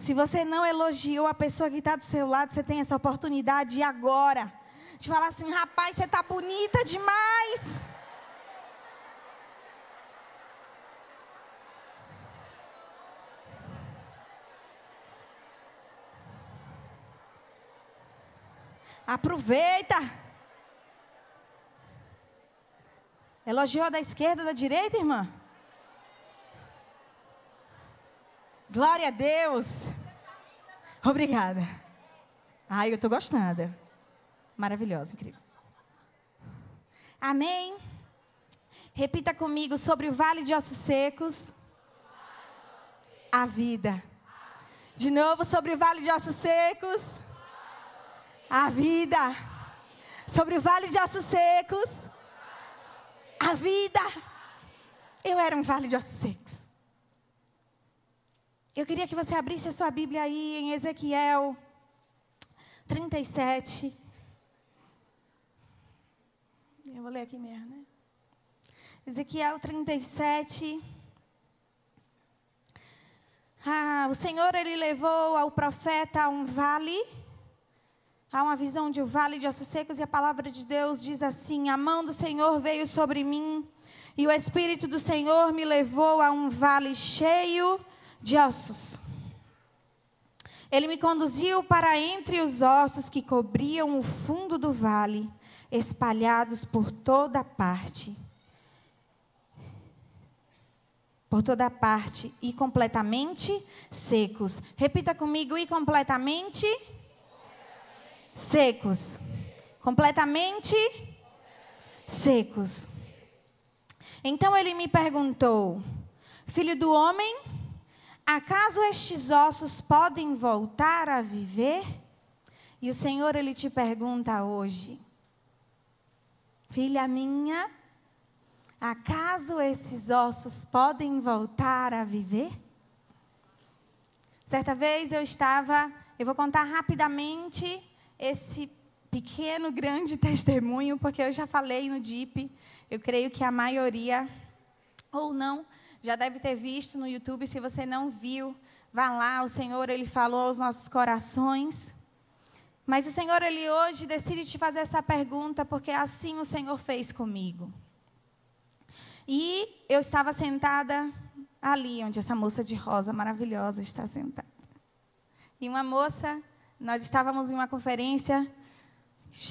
Se você não elogiou a pessoa que está do seu lado, você tem essa oportunidade agora de falar assim: rapaz, você está bonita demais. Aproveita. Elogiou da esquerda, da direita, irmã? Glória a Deus. Obrigada. Ai, eu estou gostando. Maravilhosa, incrível. Amém. Repita comigo sobre o vale de ossos secos. A vida. De novo sobre o vale de ossos secos. A vida. Sobre o vale de ossos secos. A vida. Eu era um vale de ossos secos. Eu queria que você abrisse a sua Bíblia aí em Ezequiel 37. Eu vou ler aqui mesmo, né? Ezequiel 37. Ah, o Senhor ele levou ao profeta a um vale, a uma visão de um vale de ossos secos, e a palavra de Deus diz assim: A mão do Senhor veio sobre mim, e o Espírito do Senhor me levou a um vale cheio de ossos. Ele me conduziu para entre os ossos que cobriam o fundo do vale, espalhados por toda parte. Por toda parte e completamente secos. Repita comigo: e completamente secos. Completamente secos. Então ele me perguntou: Filho do homem, Acaso estes ossos podem voltar a viver? E o Senhor, Ele te pergunta hoje, filha minha, acaso esses ossos podem voltar a viver? Certa vez eu estava, eu vou contar rapidamente esse pequeno, grande testemunho, porque eu já falei no DIP, eu creio que a maioria, ou não, já deve ter visto no YouTube. Se você não viu, vá lá. O Senhor, Ele falou aos nossos corações. Mas o Senhor, Ele hoje decide te fazer essa pergunta, porque assim o Senhor fez comigo. E eu estava sentada ali, onde essa moça de rosa maravilhosa está sentada. E uma moça, nós estávamos em uma conferência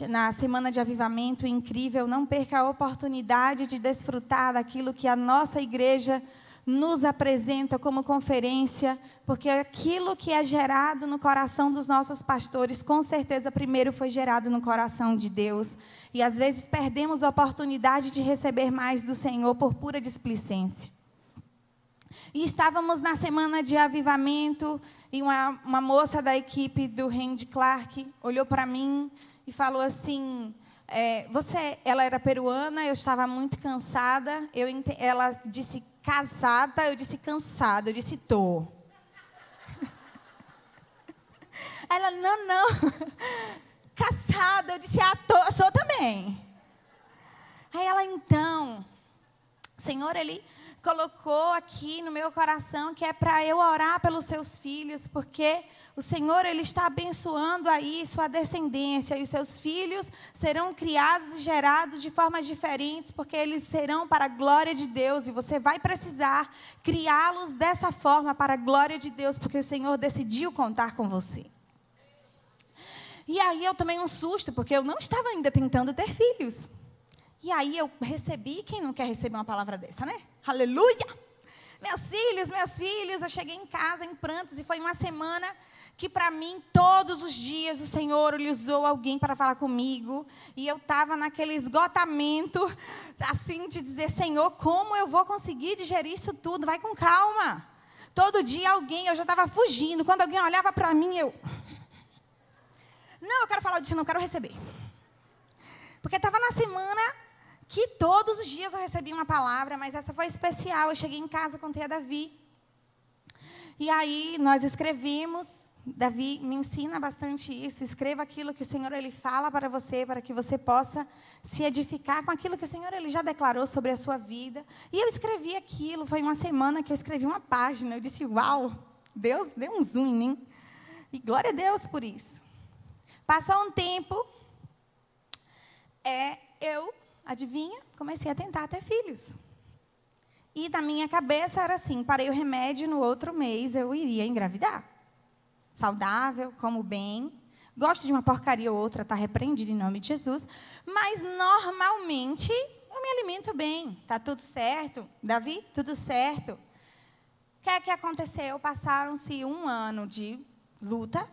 na semana de avivamento incrível. Não perca a oportunidade de desfrutar daquilo que a nossa igreja nos apresenta como conferência, porque aquilo que é gerado no coração dos nossos pastores, com certeza primeiro foi gerado no coração de Deus. E às vezes perdemos a oportunidade de receber mais do Senhor por pura displicência. E estávamos na semana de avivamento, e uma, uma moça da equipe do Randy Clark olhou para mim e falou assim: é, você, ela era peruana, eu estava muito cansada. Eu, ela disse casada, eu disse cansada, eu disse tô. Ela, não, não. Casada, eu disse, ah, tô, sou também. Aí ela, então, Senhor, Ele colocou aqui no meu coração que é para eu orar pelos seus filhos, porque o Senhor ele está abençoando aí sua descendência e os seus filhos serão criados e gerados de formas diferentes, porque eles serão para a glória de Deus e você vai precisar criá-los dessa forma para a glória de Deus, porque o Senhor decidiu contar com você. E aí eu tomei um susto, porque eu não estava ainda tentando ter filhos. E aí eu recebi, quem não quer receber uma palavra dessa, né? Aleluia! Meus filhos, meus filhos, eu cheguei em casa em prantos e foi uma semana que para mim todos os dias o Senhor lhe usou alguém para falar comigo e eu estava naquele esgotamento assim de dizer Senhor como eu vou conseguir digerir isso tudo vai com calma todo dia alguém eu já estava fugindo quando alguém olhava para mim eu não eu quero falar disso não quero receber porque estava na semana que todos os dias eu recebia uma palavra, mas essa foi especial. Eu cheguei em casa, contei a Davi. E aí nós escrevimos. Davi me ensina bastante isso. Escreva aquilo que o Senhor ele fala para você, para que você possa se edificar com aquilo que o Senhor ele já declarou sobre a sua vida. E eu escrevi aquilo. Foi uma semana que eu escrevi uma página. Eu disse, uau! Deus deu um zoom em mim. E glória a Deus por isso. Passou um tempo, é, eu, adivinha, comecei a tentar ter filhos. E na minha cabeça era assim: parei o remédio, no outro mês eu iria engravidar. Saudável, como bem. Gosto de uma porcaria ou outra, está repreendido em nome de Jesus. Mas normalmente eu me alimento bem. Está tudo certo. Davi, tudo certo. O que é que aconteceu? Passaram-se um ano de luta,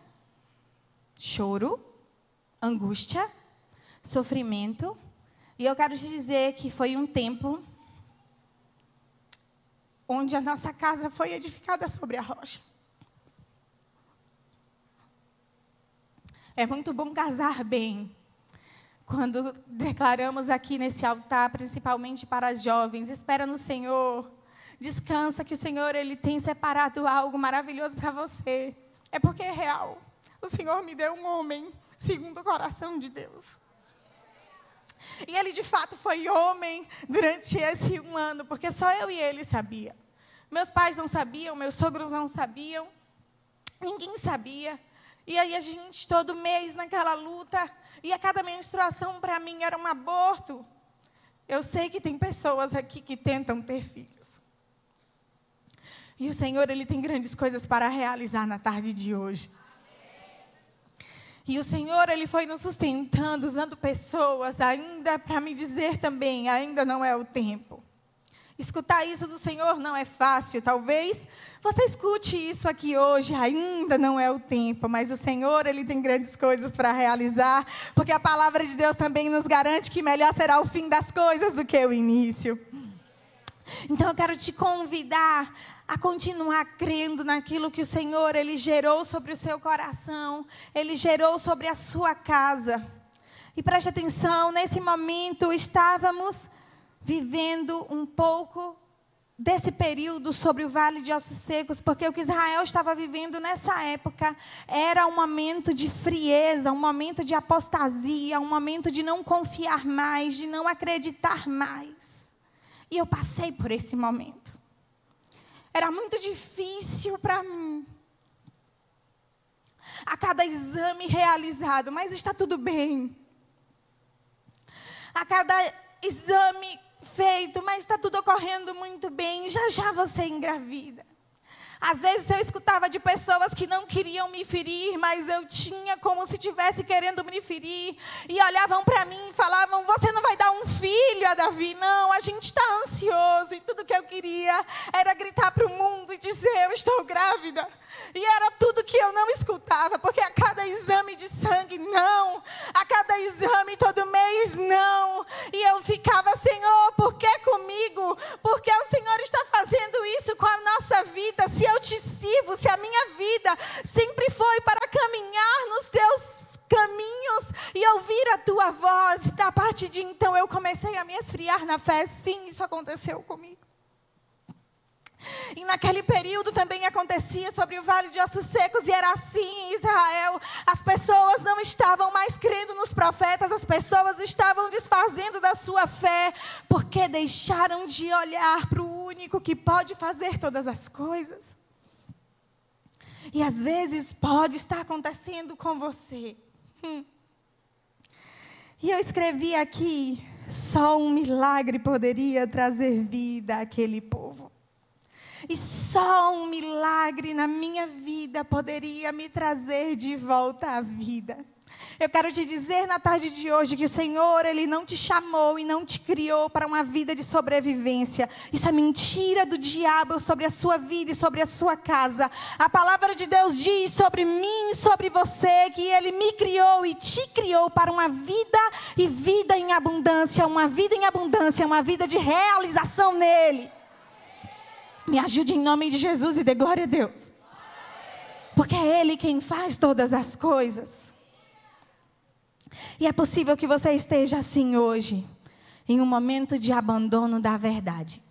choro, angústia, sofrimento. E eu quero te dizer que foi um tempo onde a nossa casa foi edificada sobre a rocha. É muito bom casar bem. Quando declaramos aqui nesse altar, principalmente para as jovens, espera no Senhor, descansa que o Senhor ele tem separado algo maravilhoso para você. É porque é real. O Senhor me deu um homem segundo o coração de Deus. E ele de fato foi homem durante esse um ano, porque só eu e ele sabia. Meus pais não sabiam, meus sogros não sabiam, ninguém sabia. E aí a gente todo mês naquela luta, e a cada menstruação para mim era um aborto. Eu sei que tem pessoas aqui que tentam ter filhos. E o Senhor, Ele tem grandes coisas para realizar na tarde de hoje. E o Senhor, Ele foi nos sustentando, usando pessoas, ainda para me dizer também: ainda não é o tempo. Escutar isso do Senhor não é fácil. Talvez você escute isso aqui hoje, ainda não é o tempo, mas o Senhor, Ele tem grandes coisas para realizar, porque a palavra de Deus também nos garante que melhor será o fim das coisas do que o início. Então eu quero te convidar a continuar crendo naquilo que o Senhor ele gerou sobre o seu coração, ele gerou sobre a sua casa. E preste atenção, nesse momento estávamos vivendo um pouco desse período sobre o vale de ossos secos, porque o que Israel estava vivendo nessa época era um momento de frieza, um momento de apostasia, um momento de não confiar mais, de não acreditar mais. E eu passei por esse momento. Era muito difícil para mim. A cada exame realizado, mas está tudo bem. A cada exame feito, mas está tudo ocorrendo muito bem. Já já você engravida. Às vezes eu escutava de pessoas que não queriam me ferir, mas eu tinha como se estivesse querendo me ferir. E olhavam para mim e falavam: Você não vai dar um filho a Davi? Não, a gente está ansioso. E tudo que eu queria era estou grávida. E era tudo que eu não escutava, porque a cada exame de sangue, não. A cada exame todo mês, não. E eu ficava: Senhor, por que comigo? Porque o Senhor está fazendo isso com a nossa vida. Se eu te sirvo, se a minha vida sempre foi para caminhar nos teus caminhos e ouvir a tua voz, da parte de então eu comecei a me esfriar na fé. Sim, isso aconteceu comigo. E naquele período também acontecia sobre o vale de ossos secos, e era assim em Israel. As pessoas não estavam mais crendo nos profetas, as pessoas estavam desfazendo da sua fé, porque deixaram de olhar para o único que pode fazer todas as coisas. E às vezes pode estar acontecendo com você. Hum. E eu escrevi aqui: só um milagre poderia trazer vida àquele povo. E só um milagre na minha vida poderia me trazer de volta à vida. Eu quero te dizer na tarde de hoje que o Senhor, Ele não te chamou e não te criou para uma vida de sobrevivência. Isso é mentira do diabo sobre a sua vida e sobre a sua casa. A palavra de Deus diz sobre mim e sobre você que Ele me criou e te criou para uma vida e vida em abundância. Uma vida em abundância, uma vida de realização nele. Me ajude em nome de Jesus e dê glória a Deus. Porque é Ele quem faz todas as coisas. E é possível que você esteja assim hoje, em um momento de abandono da verdade.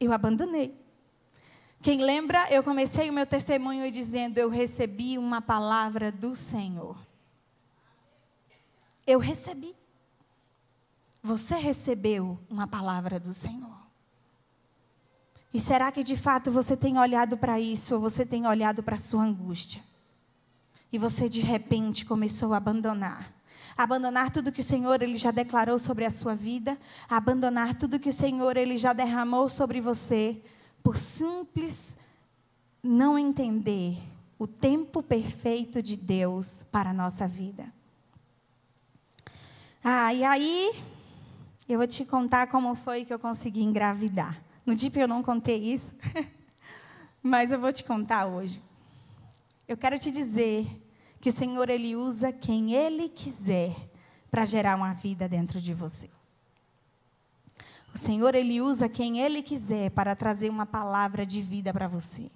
Eu abandonei. Quem lembra, eu comecei o meu testemunho dizendo: Eu recebi uma palavra do Senhor. Eu recebi. Você recebeu uma palavra do Senhor. E será que de fato você tem olhado para isso ou você tem olhado para a sua angústia? E você de repente começou a abandonar. Abandonar tudo que o Senhor ele já declarou sobre a sua vida, abandonar tudo que o Senhor ele já derramou sobre você, por simples não entender o tempo perfeito de Deus para a nossa vida. Ah, e aí eu vou te contar como foi que eu consegui engravidar. No DIP eu não contei isso, mas eu vou te contar hoje. Eu quero te dizer que o Senhor ele usa quem ele quiser para gerar uma vida dentro de você. O Senhor ele usa quem ele quiser para trazer uma palavra de vida para você.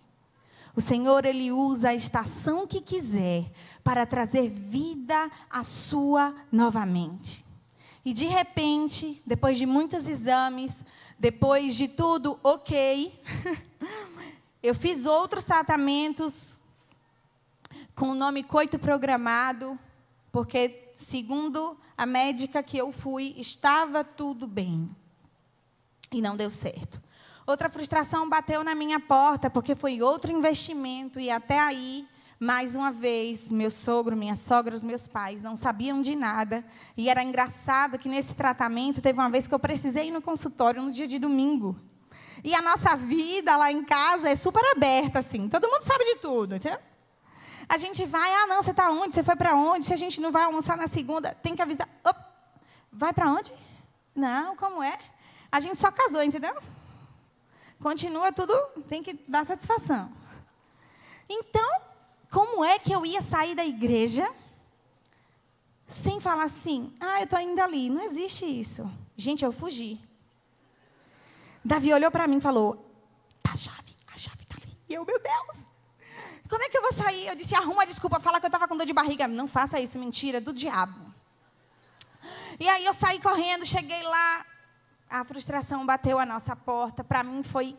O Senhor ele usa a estação que quiser para trazer vida à sua novamente. E de repente, depois de muitos exames, depois de tudo ok, eu fiz outros tratamentos com o nome coito programado, porque, segundo a médica que eu fui, estava tudo bem. E não deu certo. Outra frustração bateu na minha porta, porque foi outro investimento, e até aí, mais uma vez, meu sogro, minha sogra, os meus pais não sabiam de nada. E era engraçado que nesse tratamento, teve uma vez que eu precisei ir no consultório no dia de domingo. E a nossa vida lá em casa é super aberta, assim. Todo mundo sabe de tudo, entendeu? A gente vai, ah, não, você está onde? Você foi para onde? Se a gente não vai almoçar na segunda, tem que avisar. Opa, vai para onde? Não, como é? A gente só casou, entendeu? Continua tudo, tem que dar satisfação. Então, como é que eu ia sair da igreja sem falar assim, ah, eu estou indo ali? Não existe isso. Gente, eu fugi. Davi olhou para mim e falou, tá a chave, a chave está ali. E eu, meu Deus, como é que eu vou sair? Eu disse, arruma desculpa, fala que eu estava com dor de barriga. Não faça isso, mentira, do diabo. E aí eu saí correndo, cheguei lá, a frustração bateu a nossa porta. Para mim foi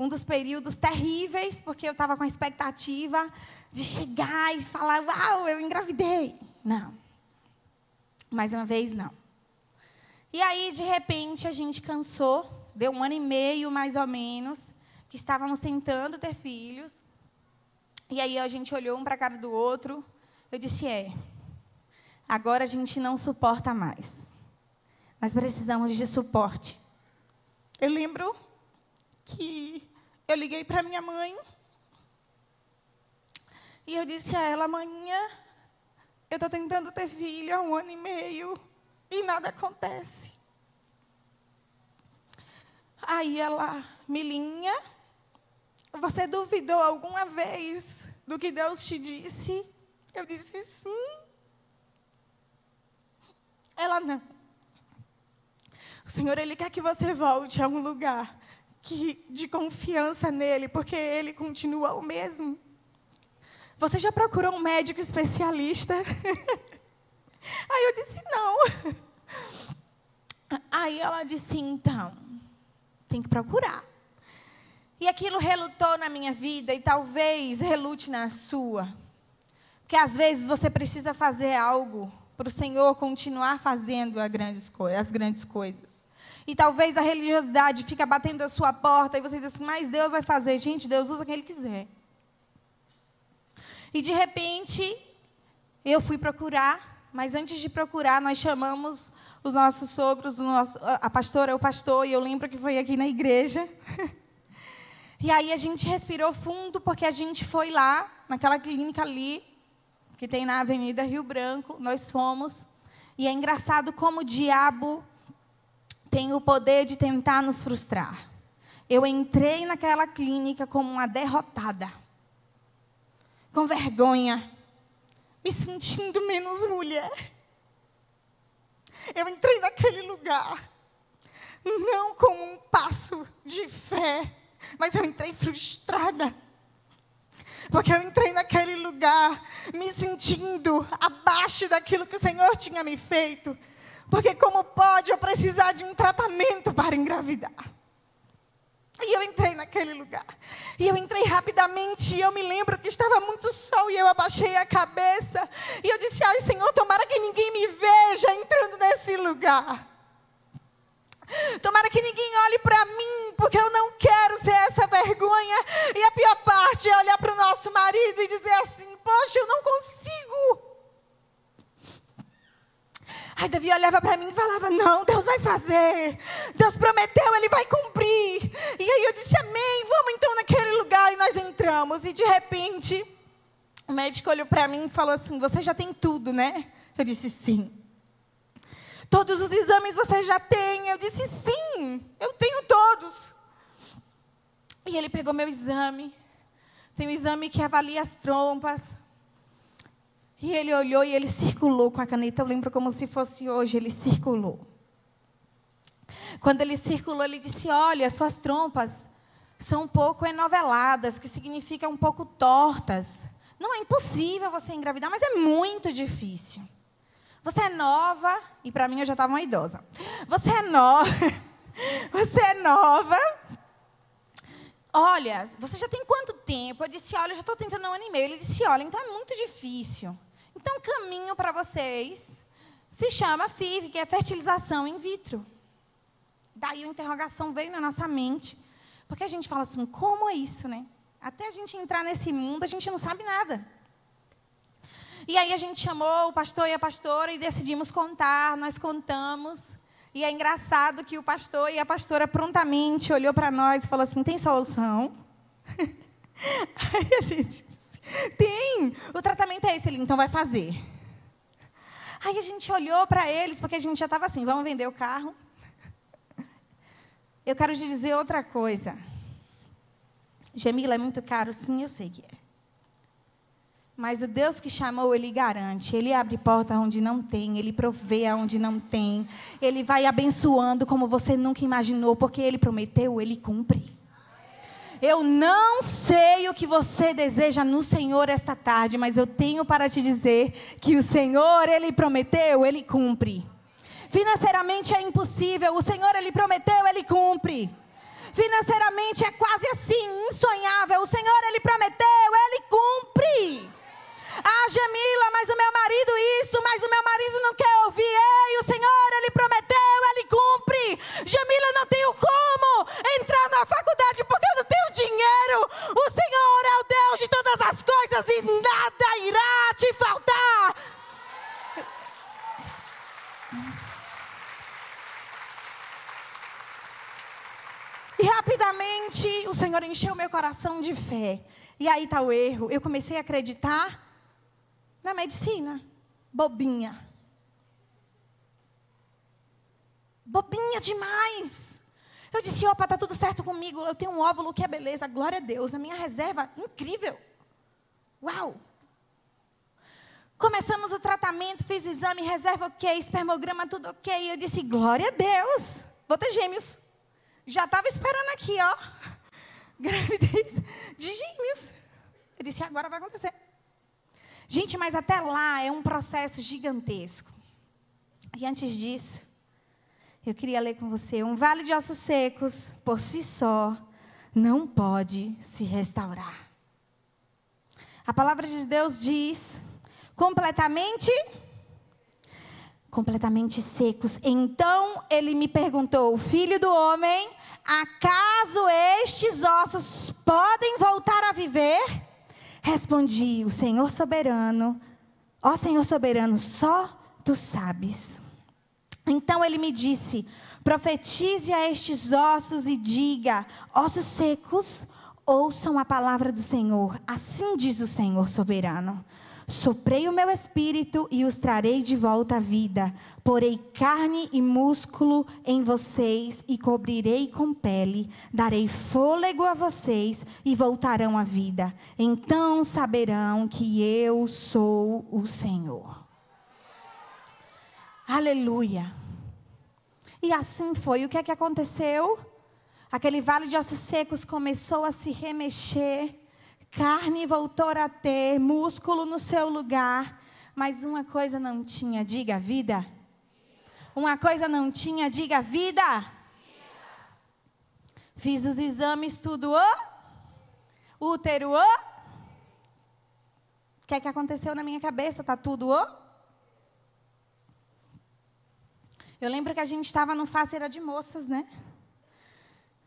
um dos períodos terríveis, porque eu estava com a expectativa de chegar e falar: Uau, eu engravidei. Não. Mais uma vez, não. E aí, de repente, a gente cansou, deu um ano e meio mais ou menos, que estávamos tentando ter filhos. E aí a gente olhou um para a cara do outro. Eu disse: É, agora a gente não suporta mais. Nós precisamos de suporte. Eu lembro que eu liguei para minha mãe. E eu disse a ela: Amanhã eu estou tentando ter filho há um ano e meio e nada acontece. Aí ela, Milinha, você duvidou alguma vez do que Deus te disse? Eu disse sim. Ela não. O Senhor, Ele quer que você volte a um lugar que, de confiança nele, porque Ele continua o mesmo. Você já procurou um médico especialista? Aí eu disse, não. Aí ela disse, então, tem que procurar. E aquilo relutou na minha vida e talvez relute na sua. Porque às vezes você precisa fazer algo para o Senhor continuar fazendo as grandes, as grandes coisas. E talvez a religiosidade fica batendo a sua porta e você diz assim, mas Deus vai fazer. Gente, Deus usa quem Ele quiser. E de repente, eu fui procurar, mas antes de procurar, nós chamamos os nossos sogros, nosso, a pastora, o pastor, e eu lembro que foi aqui na igreja. E aí a gente respirou fundo, porque a gente foi lá, naquela clínica ali, que tem na Avenida Rio Branco, nós fomos. E é engraçado como o diabo tem o poder de tentar nos frustrar. Eu entrei naquela clínica como uma derrotada, com vergonha, me sentindo menos mulher. Eu entrei naquele lugar, não com um passo de fé, mas eu entrei frustrada. Porque eu entrei naquele lugar me sentindo abaixo daquilo que o Senhor tinha me feito. Porque como pode eu precisar de um tratamento para engravidar? E eu entrei naquele lugar. E eu entrei rapidamente. E eu me lembro que estava muito sol. E eu abaixei a cabeça. E eu disse: Ai, Senhor, tomara que ninguém me veja entrando nesse lugar. Tomara que ninguém olhe para mim, porque eu não quero ser essa vergonha. E a pior parte é olhar para o nosso marido e dizer assim: Poxa, eu não consigo. Aí Davi olhava para mim e falava: Não, Deus vai fazer. Deus prometeu, ele vai cumprir. E aí eu disse: Amém, vamos então naquele lugar. E nós entramos. E de repente, o médico olhou para mim e falou assim: Você já tem tudo, né? Eu disse: Sim. Todos os exames você já tem? Eu disse: Sim, eu tenho todos. E ele pegou meu exame. Tem um exame que avalia as trompas. E ele olhou e ele circulou com a caneta. Eu lembro como se fosse hoje. Ele circulou. Quando ele circulou, ele disse: Olha, suas trompas são um pouco enoveladas, que significa um pouco tortas. Não é impossível você engravidar, mas é muito difícil. Você é nova, e para mim eu já estava uma idosa. Você é nova. Você é nova. Olha, você já tem quanto tempo? Eu disse, olha, eu já estou tentando um ano e meio. Ele disse, olha, então é muito difícil. Então, o caminho para vocês se chama FIV, que é fertilização in vitro. Daí a interrogação veio na nossa mente. Porque a gente fala assim, como é isso, né? Até a gente entrar nesse mundo, a gente não sabe nada. E aí a gente chamou o pastor e a pastora e decidimos contar, nós contamos. E é engraçado que o pastor e a pastora prontamente olhou para nós e falou assim: tem solução? Aí a gente tem. O tratamento é esse, ele então vai fazer. Aí a gente olhou para eles, porque a gente já estava assim: vamos vender o carro. Eu quero te dizer outra coisa. Gemila é muito caro, sim, eu sei que é. Mas o Deus que chamou, Ele garante. Ele abre porta onde não tem. Ele provê onde não tem. Ele vai abençoando como você nunca imaginou. Porque Ele prometeu, Ele cumpre. Eu não sei o que você deseja no Senhor esta tarde, mas eu tenho para te dizer que o Senhor, Ele prometeu, Ele cumpre. Financeiramente é impossível, o Senhor, Ele prometeu, Ele cumpre. Financeiramente é quase assim, insonhável, o Senhor, Ele prometeu, Ele cumpre. Ah, Jamila, mas o meu marido isso, mas o meu marido não quer ouvir. Ei, o Senhor, Ele prometeu, Ele cumpre. Jamila, não tenho como entrar na faculdade porque eu não tenho dinheiro. O Senhor é o Deus de todas as coisas e nada irá te faltar. E rapidamente o Senhor encheu meu coração de fé. E aí está o erro. Eu comecei a acreditar na medicina. Bobinha. Bobinha demais. Eu disse, opa, está tudo certo comigo. Eu tenho um óvulo que é beleza. Glória a Deus. A minha reserva, incrível. Uau. Começamos o tratamento, fiz exame, reserva ok, espermograma tudo ok. Eu disse, glória a Deus. Vou ter gêmeos. Já estava esperando aqui, ó. Gravidez de gêmeos. Eu disse, agora vai acontecer. Gente, mas até lá é um processo gigantesco. E antes disso, eu queria ler com você: um vale de ossos secos, por si só, não pode se restaurar. A palavra de Deus diz: completamente completamente secos. Então ele me perguntou: Filho do homem, acaso estes ossos podem voltar a viver? Respondi: O Senhor soberano, ó Senhor soberano, só tu sabes. Então ele me disse: Profetize a estes ossos e diga: Ossos secos, ouçam a palavra do Senhor. Assim diz o Senhor soberano. Soprei o meu espírito e os trarei de volta à vida. Porei carne e músculo em vocês e cobrirei com pele. Darei fôlego a vocês e voltarão à vida. Então saberão que eu sou o Senhor. Aleluia. E assim foi. O que é que aconteceu? Aquele vale de ossos secos começou a se remexer carne voltou a ter, músculo no seu lugar, mas uma coisa não tinha, diga vida. Uma coisa não tinha, diga vida. Fiz os exames, tudo, o útero, o que é que aconteceu na minha cabeça? Tá tudo, o Eu lembro que a gente estava no Face era de Moças, né?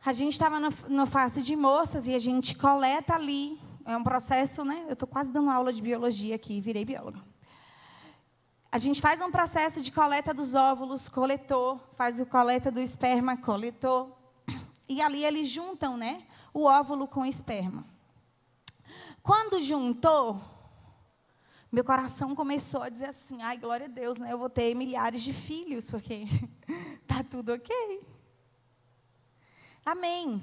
A gente estava no, no Face de Moças e a gente coleta ali. É um processo, né? Eu estou quase dando aula de biologia aqui, virei bióloga. A gente faz um processo de coleta dos óvulos, coletor, faz o coleta do esperma, coletor. E ali eles juntam, né? O óvulo com o esperma. Quando juntou, meu coração começou a dizer assim: ai, glória a Deus, né? Eu vou ter milhares de filhos, porque tá tudo ok. Amém.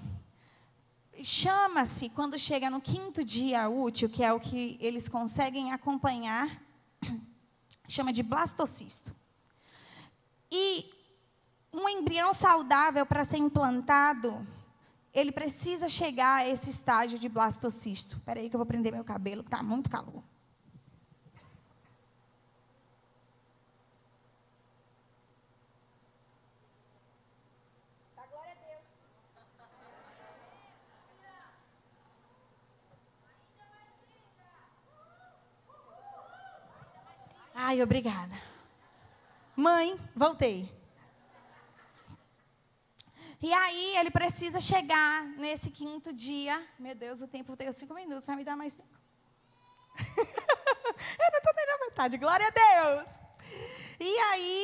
Chama-se, quando chega no quinto dia útil, que é o que eles conseguem acompanhar, chama de blastocisto. E um embrião saudável para ser implantado, ele precisa chegar a esse estágio de blastocisto. Espera aí que eu vou prender meu cabelo, que está muito calor. Ai, obrigada. Mãe, voltei. E aí ele precisa chegar nesse quinto dia. Meu Deus, o tempo tem cinco minutos, vai me dar mais cinco. Eu não estou nem na metade, glória a Deus. E aí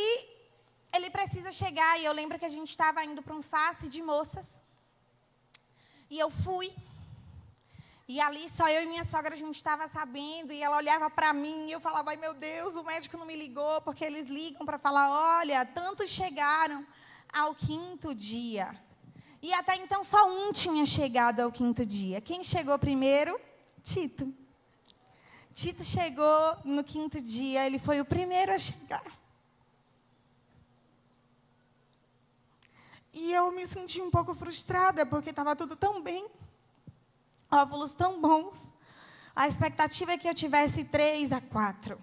ele precisa chegar, e eu lembro que a gente estava indo para um face de moças. E eu fui. E ali só eu e minha sogra a gente estava sabendo, e ela olhava para mim e eu falava: "Ai meu Deus, o médico não me ligou, porque eles ligam para falar: "Olha, tantos chegaram, ao quinto dia. E até então só um tinha chegado ao quinto dia. Quem chegou primeiro? Tito. Tito chegou no quinto dia, ele foi o primeiro a chegar. E eu me senti um pouco frustrada, porque estava tudo tão bem, óvulos tão bons. A expectativa é que eu tivesse três a quatro.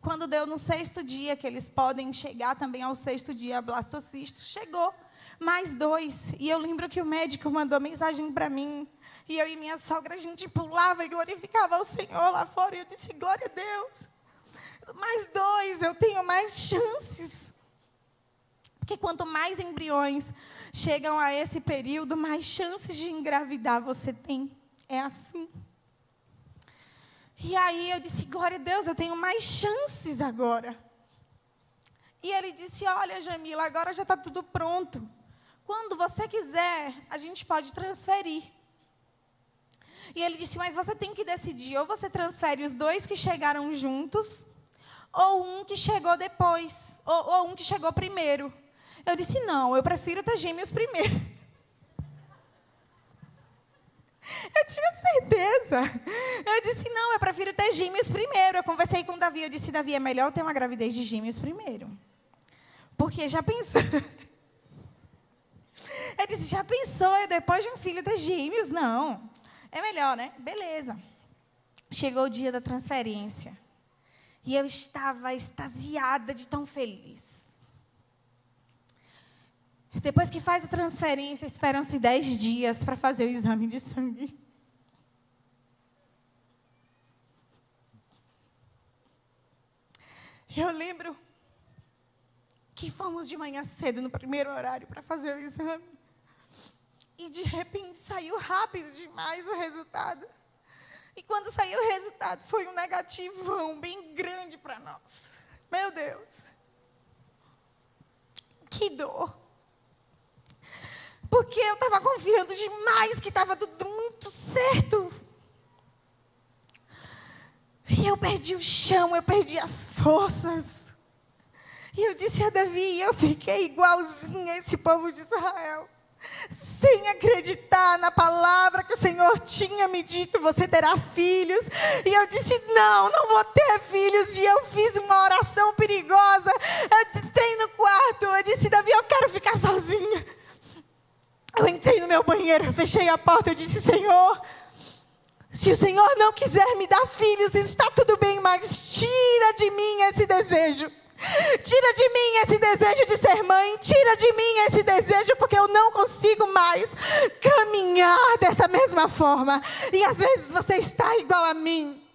Quando deu no sexto dia, que eles podem chegar também ao sexto dia, blastocisto, chegou. Mais dois. E eu lembro que o médico mandou mensagem para mim. E eu e minha sogra, a gente pulava e glorificava o Senhor lá fora. E eu disse, glória a Deus. Mais dois, eu tenho mais chances. Porque quanto mais embriões chegam a esse período, mais chances de engravidar você tem. É assim. E aí eu disse: glória a Deus, eu tenho mais chances agora. E ele disse: Olha, Jamila, agora já está tudo pronto. Quando você quiser, a gente pode transferir. E ele disse: Mas você tem que decidir: ou você transfere os dois que chegaram juntos, ou um que chegou depois, ou, ou um que chegou primeiro. Eu disse: Não, eu prefiro ter gêmeos primeiro. Eu tinha certeza. Eu disse, não, eu prefiro ter gêmeos primeiro. Eu conversei com o Davi, eu disse, Davi, é melhor ter uma gravidez de gêmeos primeiro. Porque já pensou... Eu disse, já pensou eu depois de um filho ter gêmeos? Não. É melhor, né? Beleza. Chegou o dia da transferência. E eu estava extasiada de tão feliz. Depois que faz a transferência, esperam-se 10 dias para fazer o exame de sangue. Eu lembro que fomos de manhã cedo, no primeiro horário, para fazer o exame. E de repente saiu rápido demais o resultado. E quando saiu o resultado, foi um negativão bem grande para nós. Meu Deus. Que dor. Porque eu estava confiando demais que estava tudo muito certo. E eu perdi o chão, eu perdi as forças. E eu disse a Davi, eu fiquei igualzinha a esse povo de Israel. Sem acreditar na palavra que o Senhor tinha me dito, você terá filhos. E eu disse: Não, não vou ter filhos. E eu fiz uma oração perigosa. Eu entrei no quarto. Eu disse: Davi, eu quero ficar sozinha. Eu entrei no meu banheiro, fechei a porta, eu disse: Senhor, se o Senhor não quiser me dar filhos, está tudo bem, mas tira de mim esse desejo. Tira de mim esse desejo de ser mãe, tira de mim esse desejo, porque eu não consigo mais caminhar dessa mesma forma. E às vezes você está igual a mim.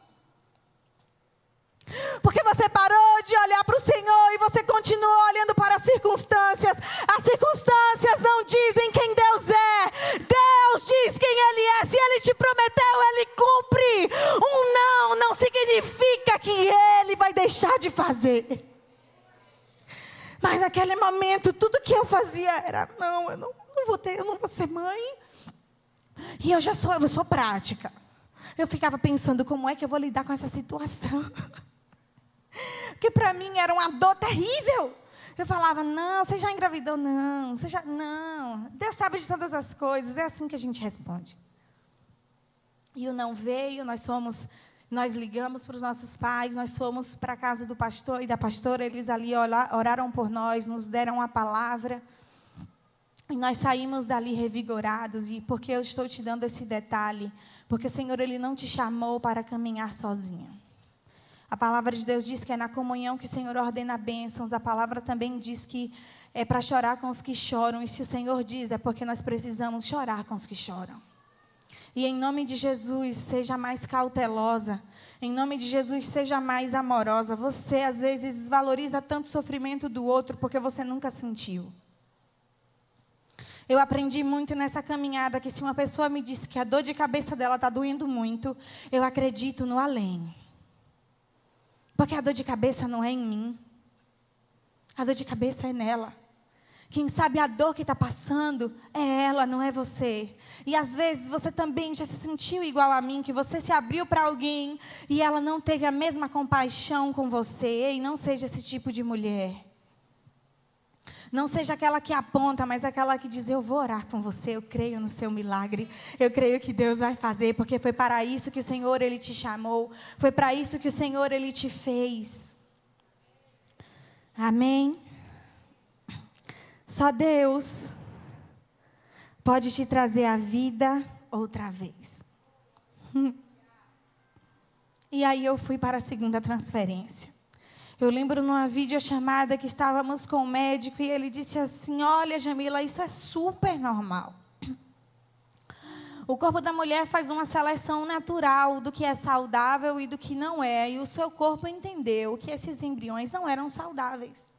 Porque você parou de olhar para o Senhor e você continua olhando para as circunstâncias, as circunstâncias não dizem quem Deus é. Deus diz quem Ele é. Se Ele te prometeu, Ele cumpre. Um não não significa que Ele vai deixar de fazer. Mas naquele momento, tudo que eu fazia era: não, eu não, não vou ter, eu não vou ser mãe. E eu já sou, eu sou prática. Eu ficava pensando como é que eu vou lidar com essa situação. Porque para mim era uma dor terrível. Eu falava, não, você já engravidou? Não, você já. Não. Deus sabe de todas as coisas. É assim que a gente responde. E o não veio, nós fomos, nós ligamos para os nossos pais, nós fomos para a casa do pastor e da pastora, eles ali oraram por nós, nos deram a palavra. E nós saímos dali revigorados, e porque eu estou te dando esse detalhe, porque o Senhor ele não te chamou para caminhar sozinho. A palavra de Deus diz que é na comunhão que o Senhor ordena bênçãos. A palavra também diz que é para chorar com os que choram. E se o Senhor diz, é porque nós precisamos chorar com os que choram. E em nome de Jesus, seja mais cautelosa. Em nome de Jesus, seja mais amorosa. Você, às vezes, desvaloriza tanto o sofrimento do outro porque você nunca sentiu. Eu aprendi muito nessa caminhada que se uma pessoa me disse que a dor de cabeça dela está doendo muito, eu acredito no além. Porque a dor de cabeça não é em mim. A dor de cabeça é nela. Quem sabe a dor que está passando é ela, não é você. E às vezes você também já se sentiu igual a mim, que você se abriu para alguém e ela não teve a mesma compaixão com você. E não seja esse tipo de mulher. Não seja aquela que aponta, mas aquela que diz: Eu vou orar com você, eu creio no seu milagre, eu creio que Deus vai fazer, porque foi para isso que o Senhor ele te chamou, foi para isso que o Senhor ele te fez. Amém? Só Deus pode te trazer a vida outra vez. E aí eu fui para a segunda transferência. Eu lembro numa videochamada que estávamos com o médico e ele disse assim: Olha, Jamila, isso é super normal. O corpo da mulher faz uma seleção natural do que é saudável e do que não é, e o seu corpo entendeu que esses embriões não eram saudáveis.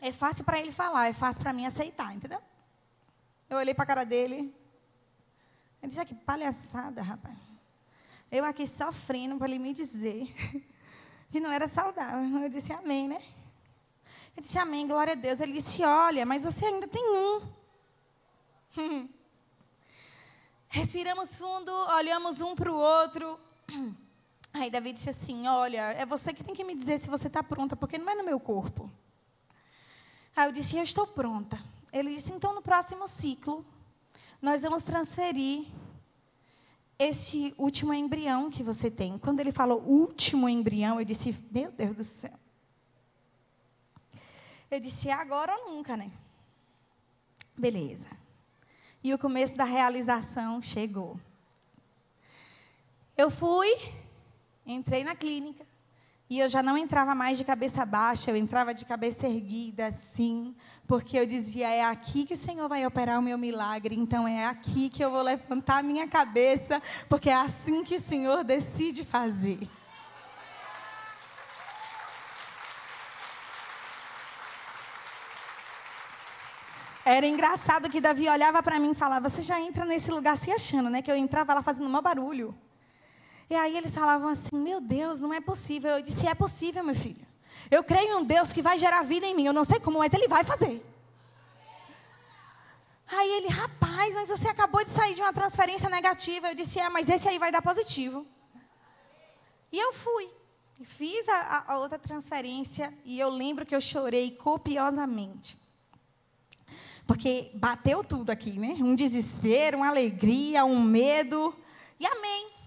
É fácil para ele falar, é fácil para mim aceitar, entendeu? Eu olhei para a cara dele. Ele disse: ah, Que palhaçada, rapaz. Eu aqui sofrendo para ele me dizer que não era saudável. Eu disse amém, né? Ele disse amém, glória a Deus. Ele disse: Olha, mas você ainda tem um. Respiramos fundo, olhamos um para o outro. Aí Davi disse assim: Olha, é você que tem que me dizer se você está pronta, porque não é no meu corpo. Aí eu disse: Eu estou pronta. Ele disse: Então, no próximo ciclo, nós vamos transferir esse último embrião que você tem. Quando ele falou último embrião, eu disse: Meu Deus do céu. Eu disse: agora ou nunca, né? Beleza. E o começo da realização chegou. Eu fui, entrei na clínica, e eu já não entrava mais de cabeça baixa, eu entrava de cabeça erguida, sim, porque eu dizia: é aqui que o Senhor vai operar o meu milagre, então é aqui que eu vou levantar a minha cabeça, porque é assim que o Senhor decide fazer. Era engraçado que Davi olhava para mim e falava: Você já entra nesse lugar se achando, né? Que eu entrava lá fazendo um barulho. E aí eles falavam assim: Meu Deus, não é possível. Eu disse: É possível, meu filho. Eu creio em um Deus que vai gerar vida em mim. Eu não sei como, mas Ele vai fazer. Aí ele, rapaz, mas você acabou de sair de uma transferência negativa. Eu disse: É, mas esse aí vai dar positivo. E eu fui. Fiz a, a outra transferência e eu lembro que eu chorei copiosamente. Porque bateu tudo aqui, né? Um desespero, uma alegria, um medo. E amém.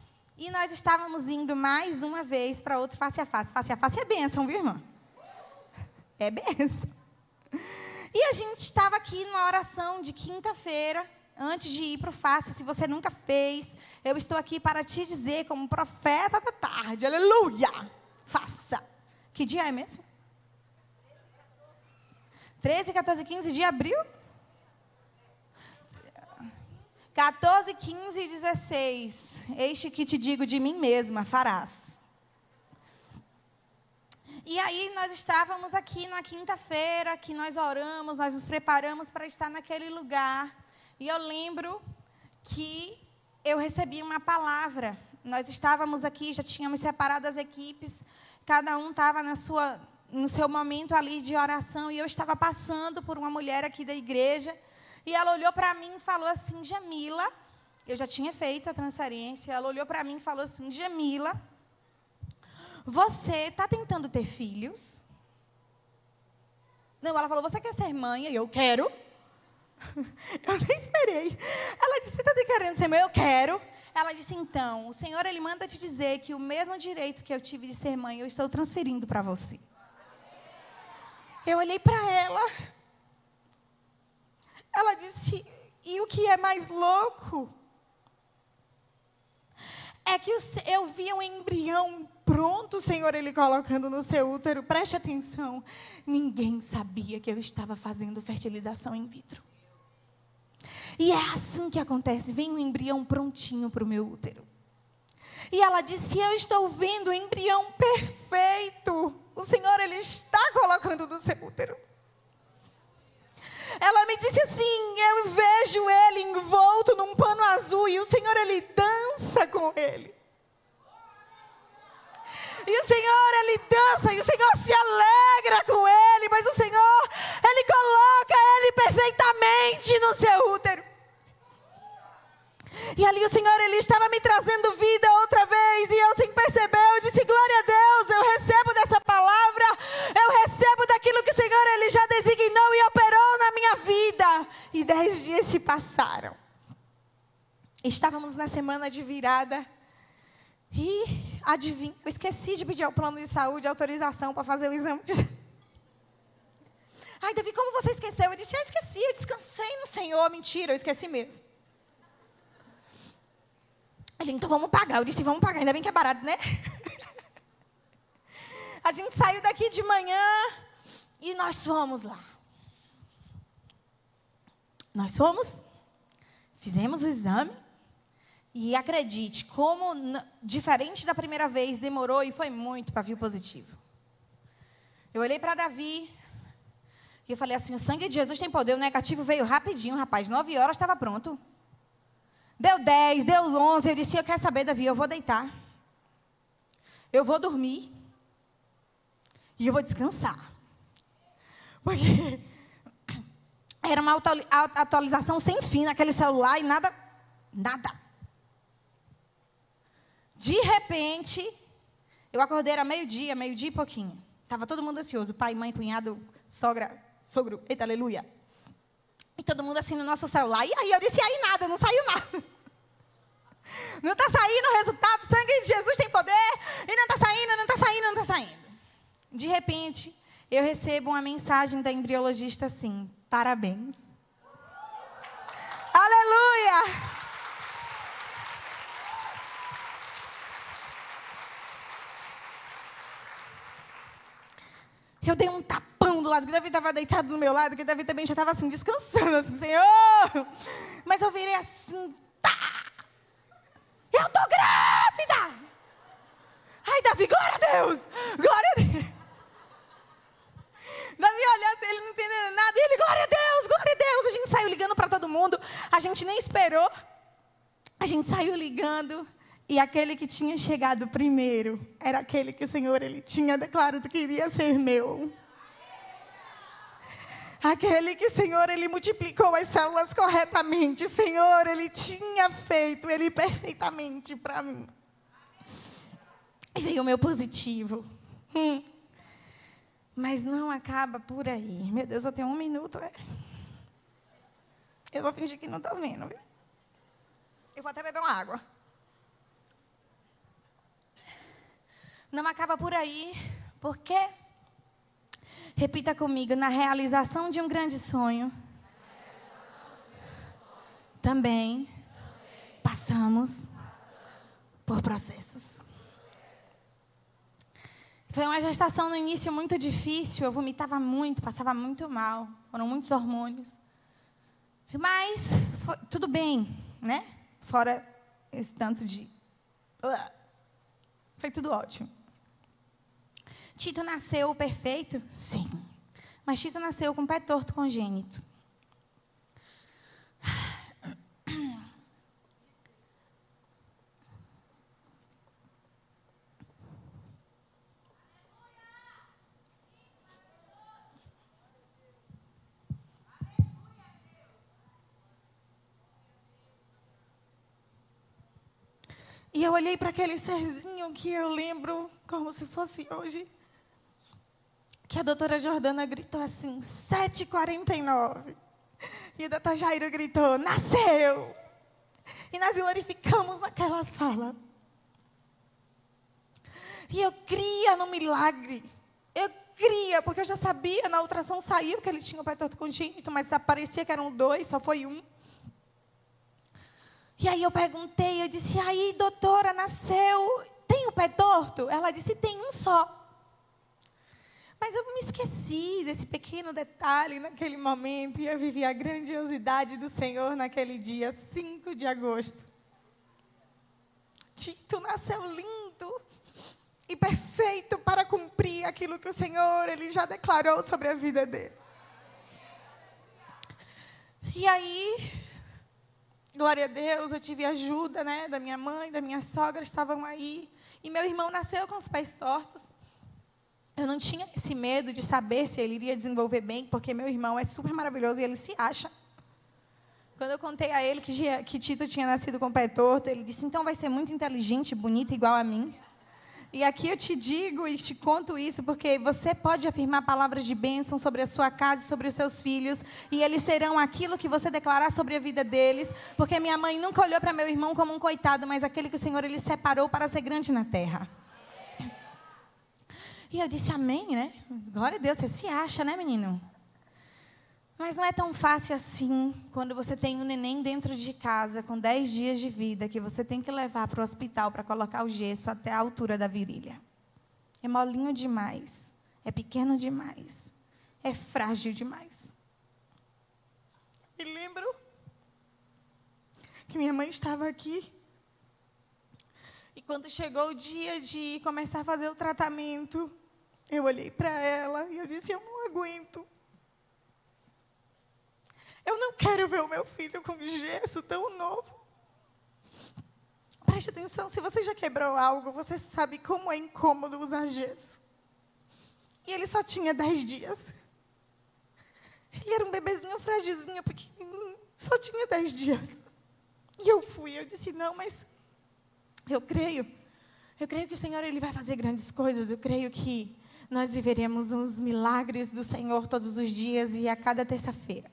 E nós estávamos indo mais uma vez para outro face a face. Face a face é bênção, viu, irmã? É bênção. E a gente estava aqui numa oração de quinta-feira, antes de ir para o face. Se você nunca fez, eu estou aqui para te dizer, como profeta da tarde, aleluia! Faça. Que dia é mesmo? 13, 14, 15 de abril? 14, 15 e 16. Eis que te digo de mim mesma, farás. E aí nós estávamos aqui na quinta-feira, que nós oramos, nós nos preparamos para estar naquele lugar. E eu lembro que eu recebi uma palavra. Nós estávamos aqui, já tínhamos separado as equipes, cada um estava na sua, no seu momento ali de oração, e eu estava passando por uma mulher aqui da igreja, e ela olhou para mim e falou assim: Jamila, eu já tinha feito a transferência, ela olhou para mim e falou assim: Jamila, você está tentando ter filhos? Não, ela falou: Você quer ser mãe? E eu quero. Eu nem esperei. Ela disse: Você está querendo ser mãe? Eu quero. Ela disse: Então, o Senhor ele manda te dizer que o mesmo direito que eu tive de ser mãe, eu estou transferindo para você. Eu olhei para ela. Ela disse: E o que é mais louco? É que eu vi um embrião pronto, o Senhor, Ele colocando no seu útero. Preste atenção. Ninguém sabia que eu estava fazendo fertilização in vitro. E é assim que acontece: vem um embrião prontinho para o meu útero. E ela disse: Eu estou vendo o embrião perfeito. O Senhor, Ele está colocando no seu útero. Ela me disse assim: Eu vejo ele envolto num pano azul e o Senhor, Ele dança com ele. E o Senhor, Ele dança, e o Senhor se alegra com Ele, mas o Senhor, Ele coloca Ele perfeitamente no seu útero. E ali o Senhor, Ele estava me trazendo vida outra vez, e eu sem perceber, eu disse, glória a Deus, eu recebo dessa palavra, eu recebo daquilo que o Senhor, Ele já designou e operou na minha vida. E dez dias se passaram. Estávamos na semana de virada, e adivinha, eu esqueci de pedir ao plano de saúde autorização para fazer o exame de... Ai, Davi, como você esqueceu? Eu disse, eu esqueci, eu descansei no Senhor. Mentira, eu esqueci mesmo. Ele, então vamos pagar. Eu disse, vamos pagar, ainda bem que é barato, né? A gente saiu daqui de manhã e nós fomos lá. Nós fomos, fizemos o exame. E acredite, como diferente da primeira vez, demorou e foi muito para vir positivo. Eu olhei para Davi e eu falei assim: o sangue de Jesus tem poder. O negativo veio rapidinho, rapaz. Nove horas estava pronto. Deu dez, deu onze. Eu disse: eu quero saber, Davi, eu vou deitar. Eu vou dormir. E eu vou descansar. Porque era uma atualização sem fim naquele celular e nada, nada. De repente, eu acordei era meio-dia, meio-dia e pouquinho. Estava todo mundo ansioso, pai, mãe, cunhado, sogra, sogro, eita, aleluia. E todo mundo assim no nosso celular. E aí eu disse, aí nada, não saiu nada. Não está saindo o resultado, sangue de Jesus tem poder. E não está saindo, não está saindo, não está saindo. De repente, eu recebo uma mensagem da embriologista assim: parabéns. Aleluia! Eu dei um tapão do lado, que Davi estava deitado do meu lado, que Davi também já estava assim, descansando, assim, Senhor. Mas eu virei assim, tá. Eu tô grávida. Ai, Davi, glória a Deus. Glória a Deus. Davi olhando, ele não entendendo nada, e ele, glória a Deus, glória a Deus. A gente saiu ligando para todo mundo, a gente nem esperou. A gente saiu ligando. E aquele que tinha chegado primeiro era aquele que o Senhor ele tinha declarado que iria ser meu. Aquele que o Senhor ele multiplicou as células corretamente, o Senhor ele tinha feito ele perfeitamente para mim. E veio o meu positivo. Hum. Mas não acaba por aí. Meu Deus, eu tenho um minuto. É. Eu vou fingir que não estou vendo, viu? Eu vou até beber uma água. Não acaba por aí, porque, repita comigo, na realização de um grande sonho, também passamos por processos. Foi uma gestação no início muito difícil, eu vomitava muito, passava muito mal, foram muitos hormônios. Mas foi, tudo bem, né? Fora esse tanto de. Foi tudo ótimo. Tito nasceu perfeito? Sim. Mas Tito nasceu com pé torto congênito. E eu olhei para aquele serzinho que eu lembro como se fosse hoje. Que a doutora Jordana gritou assim, 7h49. E a doutora Jairo gritou, nasceu! E nós glorificamos naquela sala. E eu cria no milagre. Eu cria, porque eu já sabia, na ultrassom saiu que ele tinha o pé torto congênito, mas parecia que eram dois, só foi um. E aí eu perguntei, eu disse, aí doutora, nasceu, tem o pé torto? Ela disse, tem um só. Mas eu me esqueci desse pequeno detalhe naquele momento e eu vivi a grandiosidade do Senhor naquele dia 5 de agosto. Tito nasceu lindo e perfeito para cumprir aquilo que o Senhor ele já declarou sobre a vida dele. E aí, Glória a Deus, eu tive ajuda, né, da minha mãe, da minha sogra, estavam aí. E meu irmão nasceu com os pés tortos. Eu não tinha esse medo de saber se ele iria desenvolver bem, porque meu irmão é super maravilhoso e ele se acha. Quando eu contei a ele que, que Tito tinha nascido com o pé torto, ele disse: então vai ser muito inteligente, bonito, igual a mim. E aqui eu te digo e te conto isso porque você pode afirmar palavras de bênção sobre a sua casa e sobre os seus filhos, e eles serão aquilo que você declarar sobre a vida deles, porque minha mãe nunca olhou para meu irmão como um coitado, mas aquele que o Senhor ele separou para ser grande na terra. E eu disse amém, né? Glória a Deus, você se acha, né, menino? Mas não é tão fácil assim quando você tem um neném dentro de casa com 10 dias de vida que você tem que levar para o hospital para colocar o gesso até a altura da virilha. É molinho demais. É pequeno demais. É frágil demais. E lembro que minha mãe estava aqui. E quando chegou o dia de começar a fazer o tratamento, eu olhei para ela e eu disse: Eu não aguento. Eu não quero ver o meu filho com gesso tão novo. Preste atenção, se você já quebrou algo, você sabe como é incômodo usar gesso. E ele só tinha 10 dias. Ele era um bebezinho frágilzinho, pequenininho, só tinha 10 dias. E eu fui, eu disse, não, mas eu creio. Eu creio que o Senhor ele vai fazer grandes coisas. Eu creio que nós viveremos uns milagres do Senhor todos os dias e a cada terça-feira.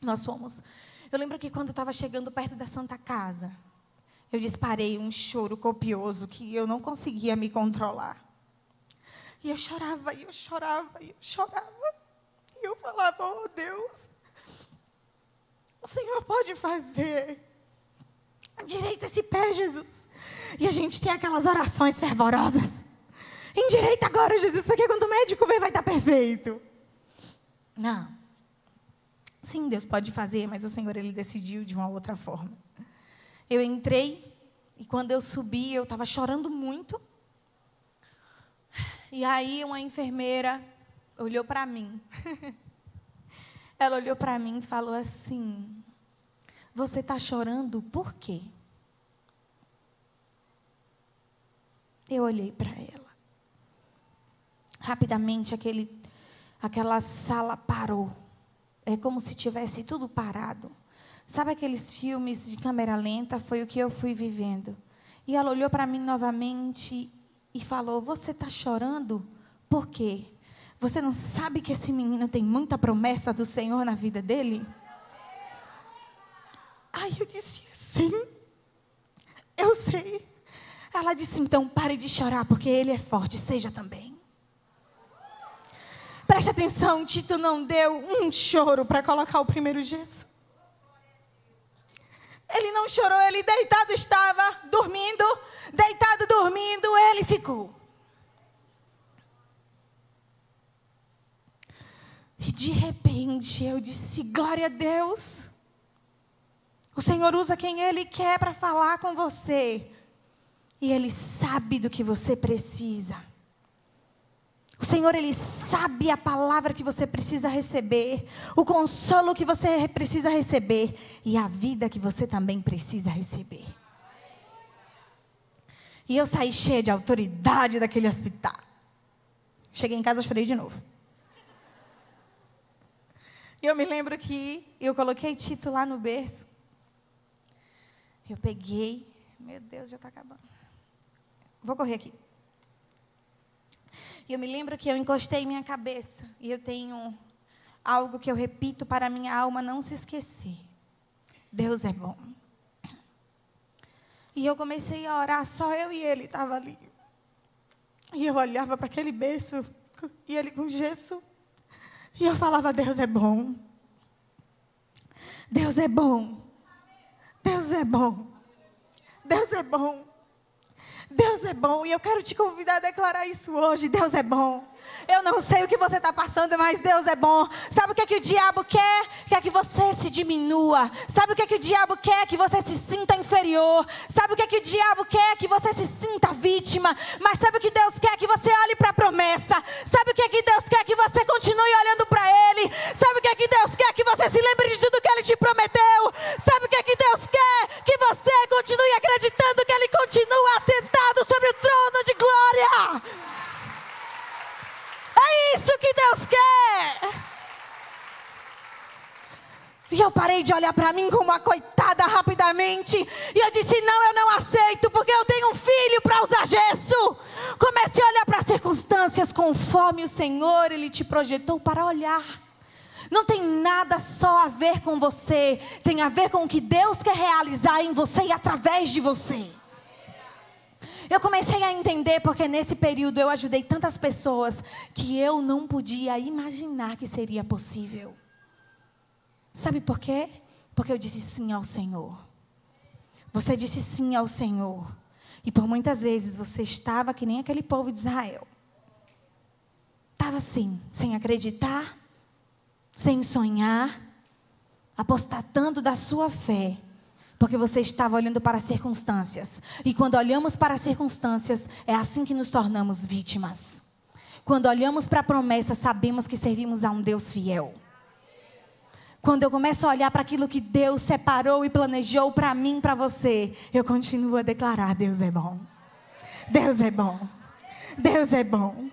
Nós fomos. Eu lembro que quando eu estava chegando perto da Santa Casa, eu disparei um choro copioso que eu não conseguia me controlar. E eu chorava, e eu chorava, e eu chorava. E eu falava, oh Deus, o Senhor pode fazer. Endireita esse pé, Jesus. E a gente tem aquelas orações fervorosas. Endireita agora, Jesus, porque quando o médico ver, vai estar perfeito. Não. Sim, Deus pode fazer, mas o Senhor ele decidiu de uma outra forma. Eu entrei e quando eu subi, eu estava chorando muito. E aí uma enfermeira olhou para mim. Ela olhou para mim e falou assim: Você está chorando por quê? Eu olhei para ela. Rapidamente aquele, aquela sala parou é como se tivesse tudo parado. Sabe aqueles filmes de câmera lenta? Foi o que eu fui vivendo. E ela olhou para mim novamente e falou: Você está chorando? Por quê? Você não sabe que esse menino tem muita promessa do Senhor na vida dele? Aí eu disse: Sim, eu sei. Ela disse: Então pare de chorar, porque ele é forte, seja também. Preste atenção, Tito não deu um choro para colocar o primeiro gesso. Ele não chorou, ele deitado estava, dormindo, deitado dormindo, ele ficou. E de repente eu disse: Glória a Deus. O Senhor usa quem Ele quer para falar com você. E Ele sabe do que você precisa. O Senhor, Ele sabe a palavra que você precisa receber, o consolo que você precisa receber e a vida que você também precisa receber. E eu saí cheia de autoridade daquele hospital. Cheguei em casa, chorei de novo. E eu me lembro que eu coloquei Tito lá no berço. Eu peguei, meu Deus, já está acabando. Vou correr aqui. E eu me lembro que eu encostei minha cabeça. E eu tenho algo que eu repito para minha alma não se esquecer. Deus é bom. E eu comecei a orar, só eu e ele estava ali. E eu olhava para aquele berço, e ele com gesso. E eu falava: Deus é bom. Deus é bom. Deus é bom. Deus é bom. Deus é bom e eu quero te convidar a declarar isso hoje. Deus é bom. Eu não sei o que você está passando, mas Deus é bom. Sabe o que é que o diabo quer? Quer que você se diminua. Sabe o que é que o diabo quer? Que você se sinta inferior. Sabe o que é que o diabo quer? Que você se sinta vítima. Mas sabe o que Deus quer? Que você olhe para a promessa. Sabe o que é que Deus quer? Que você continue olhando para Ele. Sabe o que é que Deus quer? Que você se lembre de tudo que Ele te prometeu. Sabe o que é que Deus quer? Que você continue acreditando que Ele continua sentado sobre o trono de glória. Isso que Deus quer. E eu parei de olhar para mim como uma coitada rapidamente. E eu disse: Não, eu não aceito, porque eu tenho um filho para usar gesso. Comecei a olhar para as circunstâncias conforme o Senhor Ele te projetou para olhar. Não tem nada só a ver com você, tem a ver com o que Deus quer realizar em você e através de você. Eu comecei a entender porque nesse período eu ajudei tantas pessoas que eu não podia imaginar que seria possível. Sabe por quê? Porque eu disse sim ao Senhor. Você disse sim ao Senhor. E por muitas vezes você estava que nem aquele povo de Israel. Estava assim, sem acreditar, sem sonhar, apostatando da sua fé porque você estava olhando para as circunstâncias. E quando olhamos para as circunstâncias, é assim que nos tornamos vítimas. Quando olhamos para a promessa, sabemos que servimos a um Deus fiel. Quando eu começo a olhar para aquilo que Deus separou e planejou para mim, para você, eu continuo a declarar: Deus é bom. Deus é bom. Deus é bom.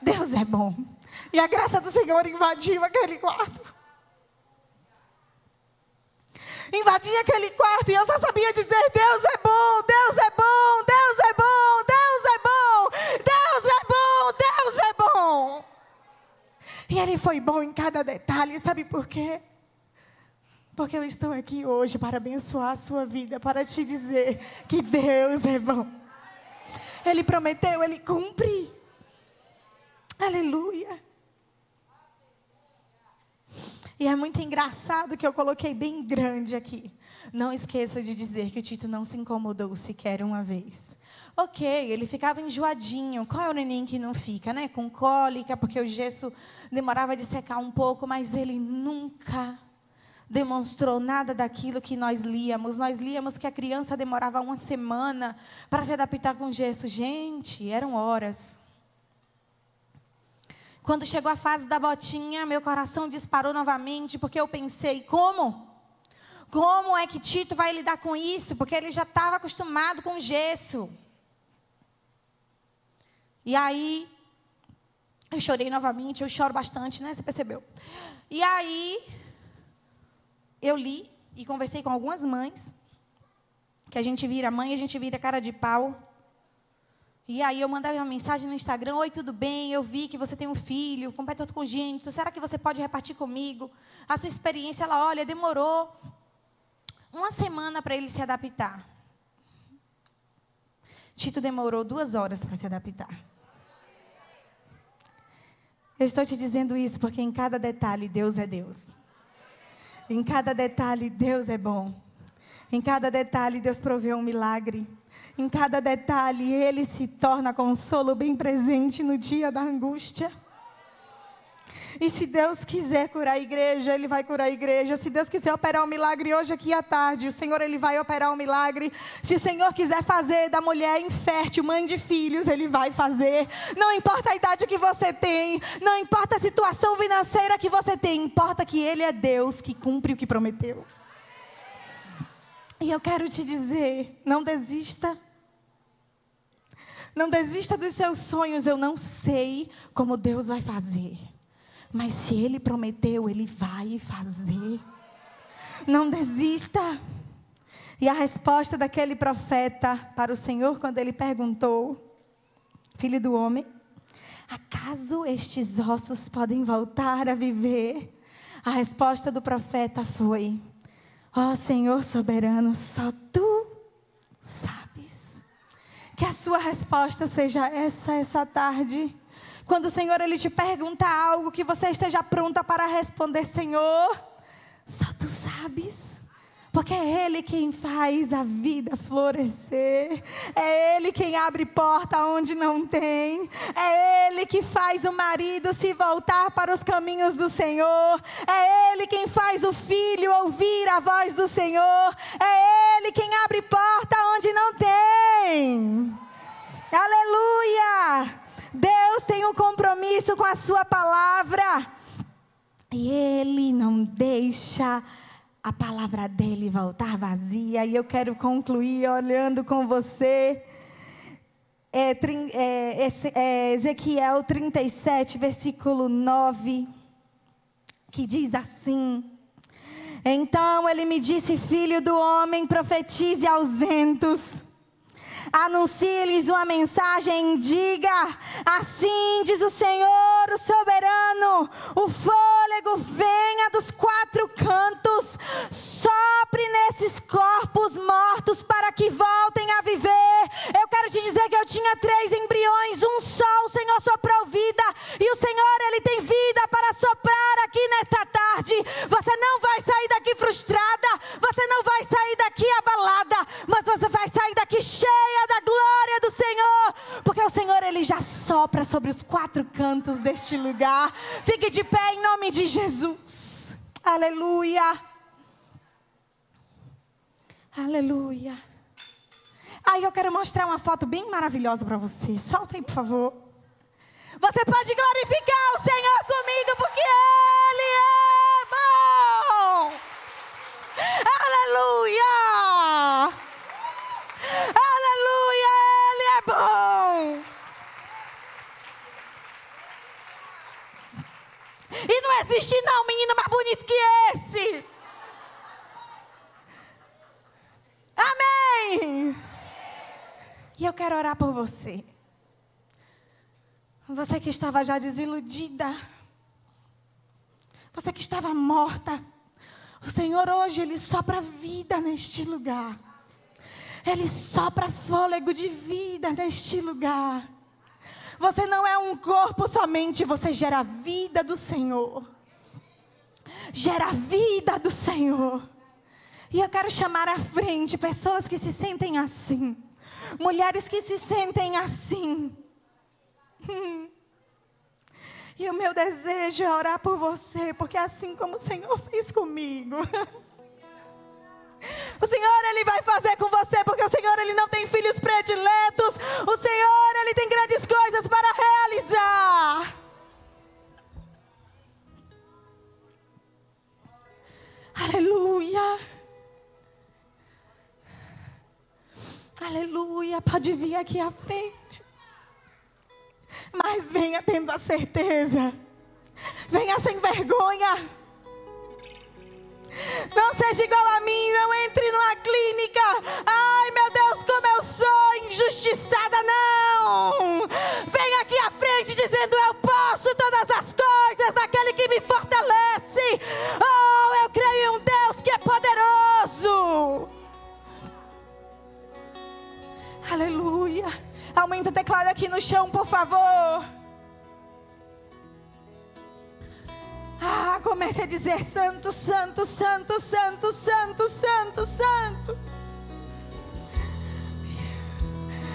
Deus é bom. E a graça do Senhor invadiu aquele quarto invadia aquele quarto e eu só sabia dizer: Deus é bom, Deus é bom, Deus é bom, Deus é bom, Deus é bom, Deus é bom. E Ele foi bom em cada detalhe, sabe por quê? Porque eu estou aqui hoje para abençoar a sua vida, para te dizer que Deus é bom. Ele prometeu, Ele cumpre. Aleluia. E é muito engraçado que eu coloquei bem grande aqui. Não esqueça de dizer que o Tito não se incomodou sequer uma vez. Ok, ele ficava enjoadinho. Qual é o neném que não fica, né? Com cólica, porque o gesso demorava de secar um pouco, mas ele nunca demonstrou nada daquilo que nós líamos. Nós líamos que a criança demorava uma semana para se adaptar com gesso. Gente, eram horas. Quando chegou a fase da botinha, meu coração disparou novamente, porque eu pensei: como? Como é que Tito vai lidar com isso? Porque ele já estava acostumado com gesso. E aí, eu chorei novamente, eu choro bastante, né? Você percebeu? E aí, eu li e conversei com algumas mães, que a gente vira mãe, a gente vira cara de pau. E aí eu mandei uma mensagem no Instagram: Oi, tudo bem? Eu vi que você tem um filho, completo congênito. Será que você pode repartir comigo a sua experiência? Ela, olha, demorou uma semana para ele se adaptar. Tito demorou duas horas para se adaptar. Eu estou te dizendo isso porque em cada detalhe Deus é Deus. Em cada detalhe Deus é bom. Em cada detalhe Deus proveu um milagre. Em cada detalhe, Ele se torna consolo bem presente no dia da angústia. E se Deus quiser curar a igreja, Ele vai curar a igreja. Se Deus quiser operar um milagre hoje aqui à tarde, o Senhor Ele vai operar um milagre. Se o Senhor quiser fazer da mulher infértil mãe de filhos, Ele vai fazer. Não importa a idade que você tem, não importa a situação financeira que você tem, importa que Ele é Deus que cumpre o que prometeu. E eu quero te dizer: não desista. Não desista dos seus sonhos. Eu não sei como Deus vai fazer. Mas se Ele prometeu, Ele vai fazer. Não desista. E a resposta daquele profeta para o Senhor, quando ele perguntou: Filho do homem, acaso estes ossos podem voltar a viver? A resposta do profeta foi: Ó oh, Senhor soberano, só tu sabes. Que a sua resposta seja essa essa tarde. Quando o Senhor ele te pergunta algo que você esteja pronta para responder, Senhor, só tu sabes. Porque é Ele quem faz a vida florescer. É Ele quem abre porta onde não tem. É Ele que faz o marido se voltar para os caminhos do Senhor. É Ele quem faz o filho ouvir a voz do Senhor. É Ele quem abre porta onde não tem. Aleluia! Deus tem um compromisso com a Sua palavra. E Ele não deixa a palavra dele voltar vazia. E eu quero concluir olhando com você. É, é, é, Ezequiel 37, versículo 9, que diz assim: Então ele me disse, filho do homem, profetize aos ventos Anuncie-lhes uma mensagem, diga: Assim diz o Senhor, o soberano, o fôlego venha dos quatro cantos, sopre nesses corpos mortos para que voltem a viver. Eu quero te dizer que eu tinha três embriões, um só o Senhor soprou vida, e o Senhor, Ele tem vida para soprar aqui nesta tarde. Você não vai sair daqui frustrada, você não vai sair daqui abalada, mas você vai sair daqui cheia cheia da glória do Senhor, porque o Senhor ele já sopra sobre os quatro cantos deste lugar. Fique de pé em nome de Jesus. Aleluia. Aleluia. Aí eu quero mostrar uma foto bem maravilhosa para você. Solta aí, por favor. Você pode glorificar o Senhor comigo, porque Ele é bom. Aleluia. Aleluia, Ele é bom. E não existe não menino mais bonito que esse. Amém. E eu quero orar por você. Você que estava já desiludida. Você que estava morta. O Senhor hoje, Ele sopra vida neste lugar. Ele sopra fôlego de vida neste lugar. Você não é um corpo somente, você gera a vida do Senhor. Gera a vida do Senhor. E eu quero chamar à frente pessoas que se sentem assim. Mulheres que se sentem assim. Hum. E o meu desejo é orar por você, porque é assim como o Senhor fez comigo. O Senhor ele vai fazer com você porque o Senhor ele não tem filhos prediletos. O Senhor ele tem grandes coisas para realizar. Aleluia. Aleluia. Pode vir aqui à frente. Mas venha tendo a certeza. Venha sem vergonha. Não seja igual a mim, não entre numa clínica. Ai, meu Deus, como eu sou injustiçada, não. Vem aqui à frente dizendo: Eu posso todas as coisas naquele que me fortalece. Oh, eu creio em um Deus que é poderoso. Aleluia. Aumenta o teclado aqui no chão, por favor. Ah, comece a dizer: Santo, Santo, Santo, Santo, Santo, Santo, Santo.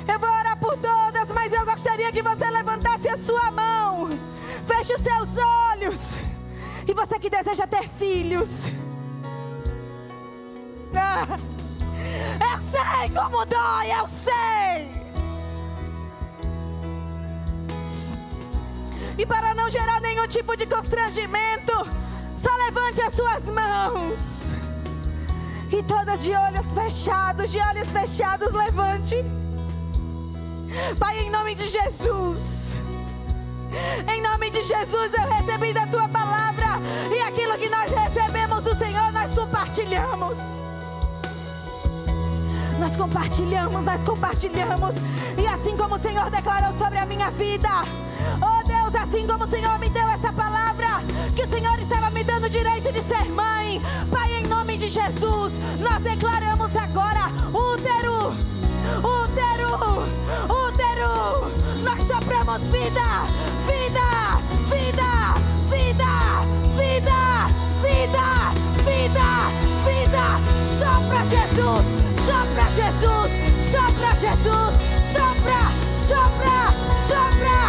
Eu vou orar por todas, mas eu gostaria que você levantasse a sua mão. Feche os seus olhos. E você que deseja ter filhos. Ah, eu sei como dói, eu sei. E para não gerar nenhum tipo de constrangimento, só levante as suas mãos. E todas de olhos fechados, de olhos fechados, levante. Pai, em nome de Jesus. Em nome de Jesus, eu recebi da tua palavra. E aquilo que nós recebemos do Senhor, nós compartilhamos. Nós compartilhamos, nós compartilhamos. E assim como o Senhor declarou sobre a minha vida. Oh Deus, Assim como o Senhor me deu essa palavra, que o Senhor estava me dando o direito de ser mãe. Pai, em nome de Jesus, nós declaramos agora útero, útero, útero. Nós sopramos vida, vida, vida, vida, vida, vida, vida, vida. Sopra Jesus, só para Jesus, só para Jesus, sopra, sopra, sopra.